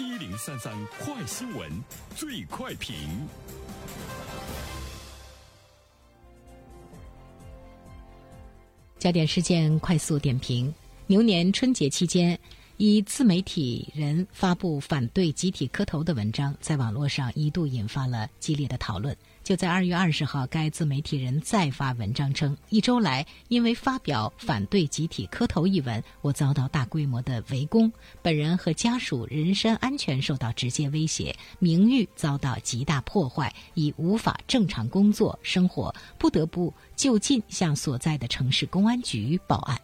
一零三三快新闻，最快评。焦点事件快速点评：牛年春节期间。以自媒体人发布反对集体磕头的文章，在网络上一度引发了激烈的讨论。就在二月二十号，该自媒体人再发文章称，一周来因为发表反对集体磕头一文，我遭到大规模的围攻，本人和家属人身安全受到直接威胁，名誉遭到极大破坏，已无法正常工作生活，不得不就近向所在的城市公安局报案。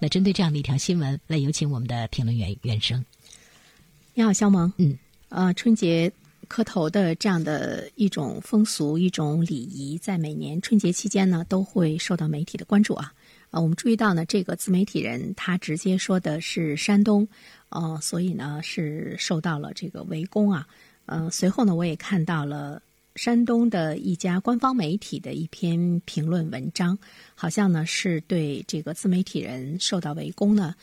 那针对这样的一条新闻，来有请我们的评论员袁生。你好，肖萌。嗯，呃，春节磕头的这样的一种风俗、一种礼仪，在每年春节期间呢，都会受到媒体的关注啊。啊，我们注意到呢，这个自媒体人他直接说的是山东，呃，所以呢是受到了这个围攻啊。呃，随后呢，我也看到了。山东的一家官方媒体的一篇评论文章，好像呢是对这个自媒体人受到围攻呢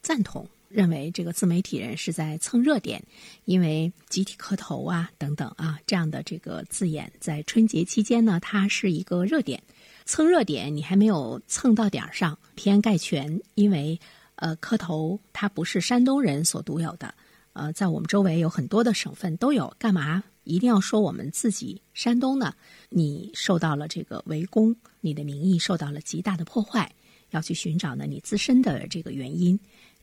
赞同，认为这个自媒体人是在蹭热点，因为集体磕头啊等等啊这样的这个字眼，在春节期间呢，它是一个热点，蹭热点你还没有蹭到点儿上，偏概全，因为呃磕头它不是山东人所独有的，呃，在我们周围有很多的省份都有，干嘛？一定要说我们自己山东呢，你受到了这个围攻，你的名义受到了极大的破坏，要去寻找呢你自身的这个原因。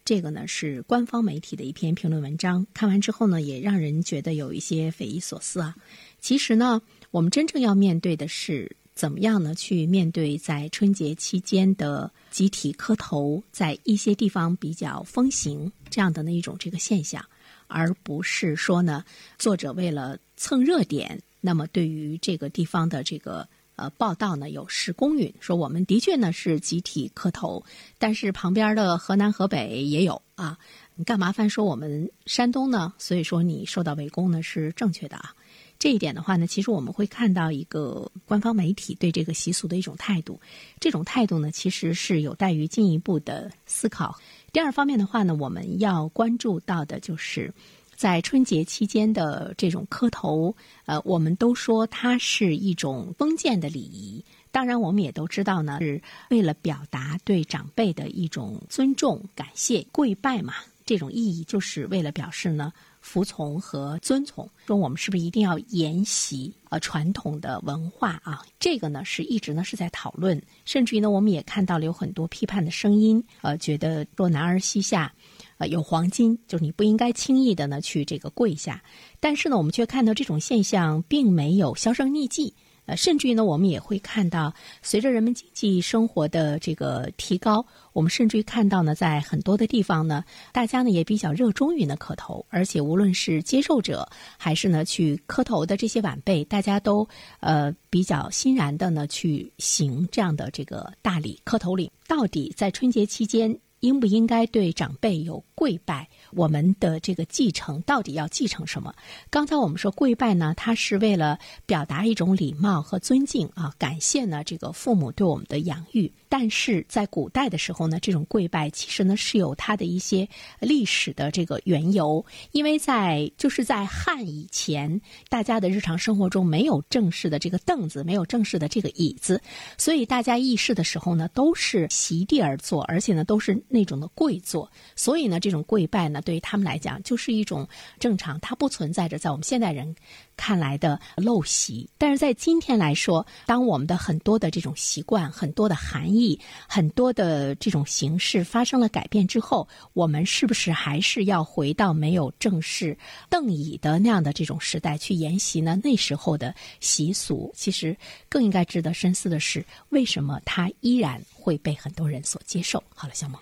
这个呢是官方媒体的一篇评论文章，看完之后呢，也让人觉得有一些匪夷所思啊。其实呢，我们真正要面对的是怎么样呢？去面对在春节期间的集体磕头，在一些地方比较风行这样的那一种这个现象。而不是说呢，作者为了蹭热点，那么对于这个地方的这个呃报道呢有失公允，说我们的确呢是集体磕头，但是旁边的河南、河北也有啊，你干嘛翻说我们山东呢？所以说你受到围攻呢是正确的啊。这一点的话呢，其实我们会看到一个官方媒体对这个习俗的一种态度，这种态度呢其实是有待于进一步的思考。第二方面的话呢，我们要关注到的就是，在春节期间的这种磕头，呃，我们都说它是一种封建的礼仪。当然，我们也都知道呢，是为了表达对长辈的一种尊重、感谢、跪拜嘛。这种意义就是为了表示呢。服从和遵从，说我们是不是一定要沿袭呃传统的文化啊？这个呢是一直呢是在讨论，甚至于呢我们也看到了有很多批判的声音，呃，觉得若男儿膝下，呃有黄金，就是你不应该轻易的呢去这个跪下。但是呢，我们却看到这种现象并没有销声匿迹。呃，甚至于呢，我们也会看到，随着人们经济生活的这个提高，我们甚至于看到呢，在很多的地方呢，大家呢也比较热衷于呢磕头，而且无论是接受者还是呢去磕头的这些晚辈，大家都呃比较欣然的呢去行这样的这个大礼磕头礼。到底在春节期间？应不应该对长辈有跪拜？我们的这个继承到底要继承什么？刚才我们说跪拜呢，它是为了表达一种礼貌和尊敬啊，感谢呢这个父母对我们的养育。但是在古代的时候呢，这种跪拜其实呢是有它的一些历史的这个缘由，因为在就是在汉以前，大家的日常生活中没有正式的这个凳子，没有正式的这个椅子，所以大家议事的时候呢，都是席地而坐，而且呢都是那种的跪坐，所以呢这种跪拜呢，对于他们来讲就是一种正常，它不存在着在我们现代人。看来的陋习，但是在今天来说，当我们的很多的这种习惯、很多的含义、很多的这种形式发生了改变之后，我们是不是还是要回到没有正式凳椅的那样的这种时代去沿袭呢？那时候的习俗，其实更应该值得深思的是，为什么它依然会被很多人所接受？好了，小萌，